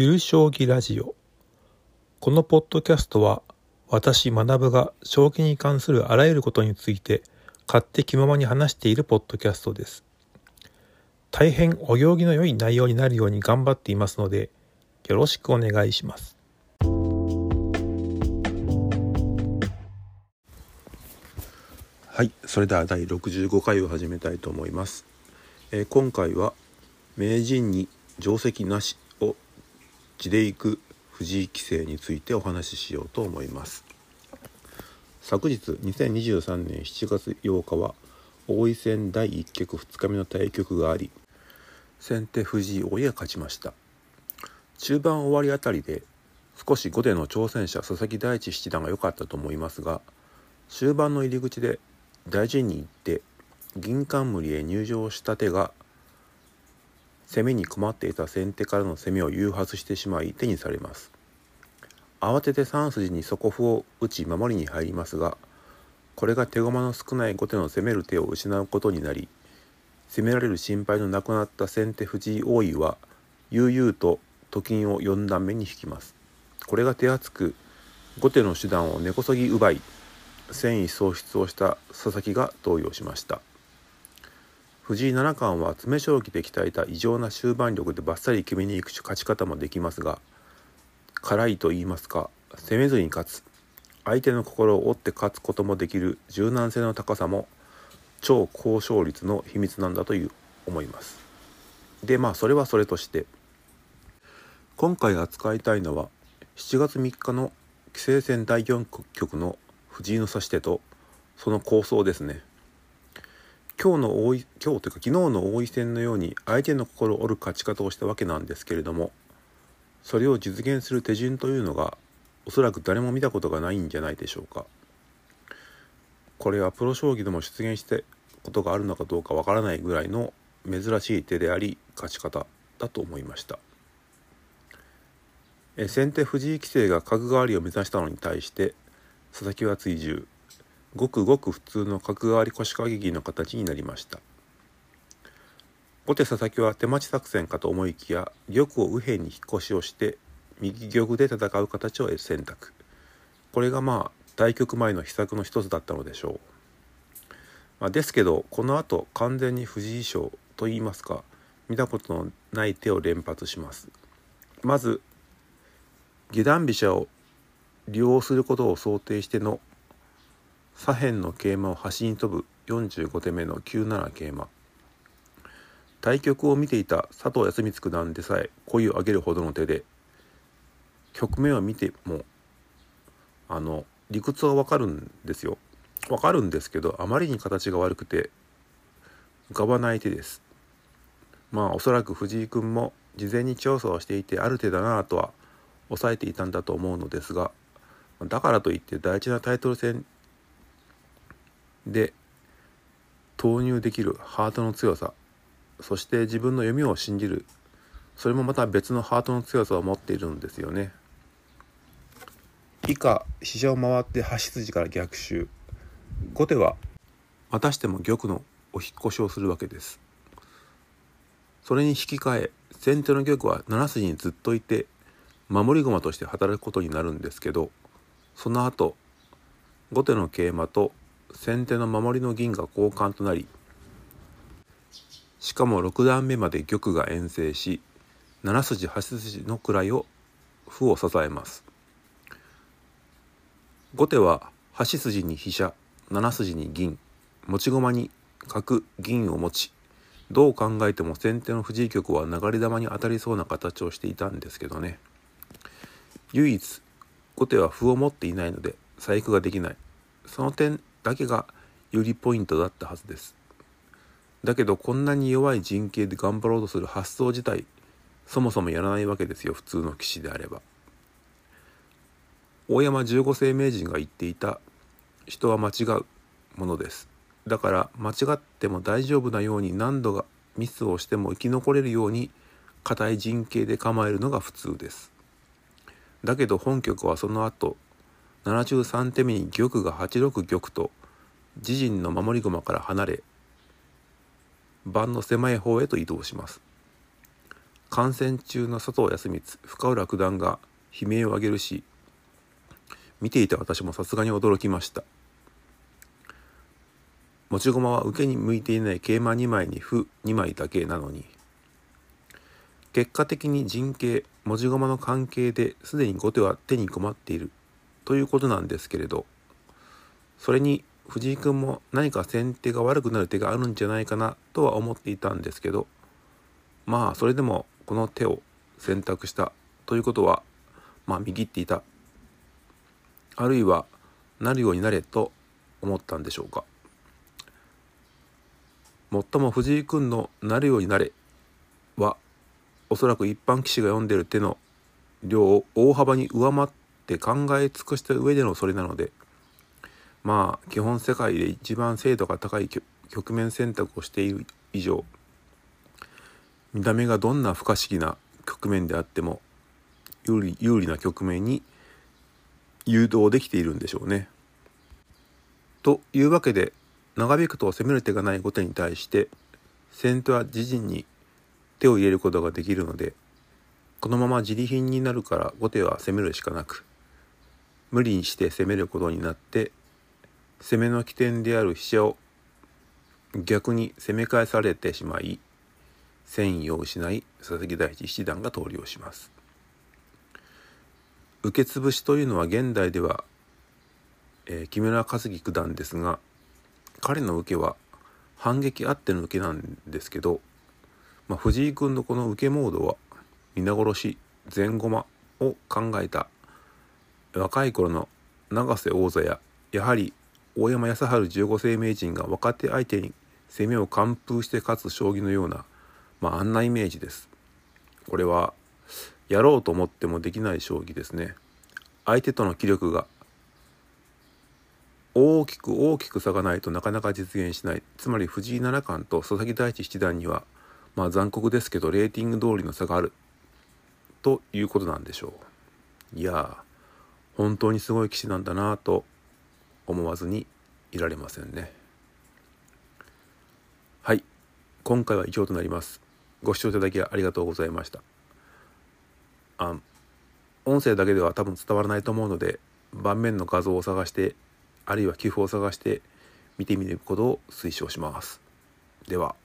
ゆる将棋ラジオ。このポッドキャストは私学が将棋に関するあらゆることについて勝手気ままに話しているポッドキャストです。大変お行儀の良い内容になるように頑張っていますのでよろしくお願いします。はいそれでは第65回を始めたいと思います、えー、今回は名人に定石なし。地でいく藤井棋聖についてお話ししようと思います。昨日2023年7月8日は王位戦第1局2日目の対局があり先手藤井王位が勝ちました。中盤終わりあたりで少し後手の挑戦者佐々木大地七段が良かったと思いますが終盤の入り口で大事に行って銀冠へ入場した手が攻めに困っていた先手からの攻めを誘発してしまい手にされます。慌てて3筋に底歩を打ち守りに入りますがこれが手駒の少ない後手の攻める手を失うことになり攻められる心配のなくなった先手藤井王位は悠々とと金を4段目に引きます。これが手厚く後手の手段を根こそぎ奪い戦意喪失をした佐々木が動揺しました。藤井七冠は詰将棋で鍛えた異常な終盤力でバッサリ決めに行く勝ち方もできますが辛いと言いますか攻めずに勝つ。相手の心を折って勝つこともできる柔軟性の高さも超高勝率の秘密なんだという思います。でまあそれはそれとして今回扱いたいのは7月3日の棋聖戦第4局の藤井の指し手とその構想ですね。今日の大井今日というか昨日の王位戦のように相手の心を折る勝ち方をしたわけなんですけれどもそれを実現する手順というのがおそらく誰も見たことがないんじゃないでしょうか。これはプロ将棋でも出現してことがあるのかどうかわからないぐらいの珍しい手であり勝ち方だと思いました。え先手藤井棋聖が角換わりを目指したのに対して佐々木は追従。ごくごく普通の角換わり腰掛け銀の形になりました。後手佐々木は手待ち作戦かと思いきや玉を右辺に引っ越しをして右玉で戦う形を選択。これがまあ対局前の秘策の一つだったのでしょう、まあ、ですけどこの後完全に藤井賞といいますか見たことのない手を連発します。まず下段飛車を利用することを想定しての左辺の桂馬を端に飛ぶ45手目の9七桂馬。対局を見ていた佐藤康光九段でさえ声を上げるほどの手で局面を見てもあの理屈はわかるんですよ。わかるんですけどあまりに形が悪くて浮かばない手です。まあおそらく藤井君も事前に調査をしていてある手だなとは抑えていたんだと思うのですがだからといって大事なタイトル戦で投入できるハートの強さそして自分の読みを信じる。それもまた別のハートの強さを持っているんですよね。以下飛車を回って端筋から逆襲。後手はまたしても玉のお引越しをするわけです。それに引き換え先手の玉は7筋にずっといて守り駒として働くことになるんですけどその後後手の桂馬と先手の守りの銀が交換となりしかも6段目まで玉が遠征し7筋8筋の位を歩を支えます。後手は8筋に飛車7筋に銀持ち駒に角銀を持ちどう考えても先手の藤井玉は流れ弾に当たりそうな形をしていたんですけどね。唯一後手は歩を持っていないので細工ができない。その点だけが有利ポイントだったはずです。だけどこんなに弱い陣形で頑張ろうとする発想自体そもそもやらないわけですよ普通の棋士であれば。大山十五世名人が言っていた人は間違うものです。だから間違っても大丈夫なように何度がミスをしても生き残れるように硬い陣形で構えるのが普通です。だけど本局はその後73手目に玉が8六玉と自陣の守り駒から離れ盤の狭い方へと移動します。観戦中の佐藤康光深浦九段が悲鳴を上げるし見ていた私もさすがに驚きました。持ち駒は受けに向いていない桂馬2枚に歩2枚だけなのに結果的に陣形持ち駒の関係ですでに後手は手に困っている。ということなんですけれどそれに藤井君も何か先手が悪くなる手があるんじゃないかなとは思っていたんですけどまあそれでもこの手を選択したということはまあ見切っていた。あるいはなるようになれと思ったんでしょうか。もっとも藤井君の「なるようになれ」はおそらく一般棋士が読んでる手の量を大幅に上回って考え尽くした上でのそれなのでまあ基本世界で一番精度が高い局面選択をしている以上見た目がどんな不可思議な局面であっても有利有利な局面に誘導できているんでしょうね。というわけで長引くと攻める手がない後手に対して先手は自陣に手を入れることができるのでこのまま自利品になるから後手は攻めるしかなく無理にして攻めることになって攻めの起点である飛車を逆に攻め返されてしまい戦意を失い佐々木大地七段が投了します。受け潰しというのは現代では、えー、木村和樹九段ですが彼の受けは反撃あっての受けなんですけど、まあ、藤井君のこの受けモードは皆殺し前駒を考えた若い頃の永瀬王座ややはり大山康晴十五世名人が若手相手に攻めを完封して勝つ将棋のような、まあ、あんなイメージです。これはやろうと思ってもできない将棋ですね。相手との気力が大きく大きく差がないとなかなか実現しないつまり藤井七冠と佐々木大地七段にはまあ残酷ですけどレーティング通りの差があるということなんでしょういや本当にすごい棋士なんだなと思わずにいられませんねはい今回は以上となりますご視聴いただきありがとうございましたあ音声だけでは多分伝わらないと思うので盤面の画像を探してあるいは寄付を探して見てみることを推奨します。では。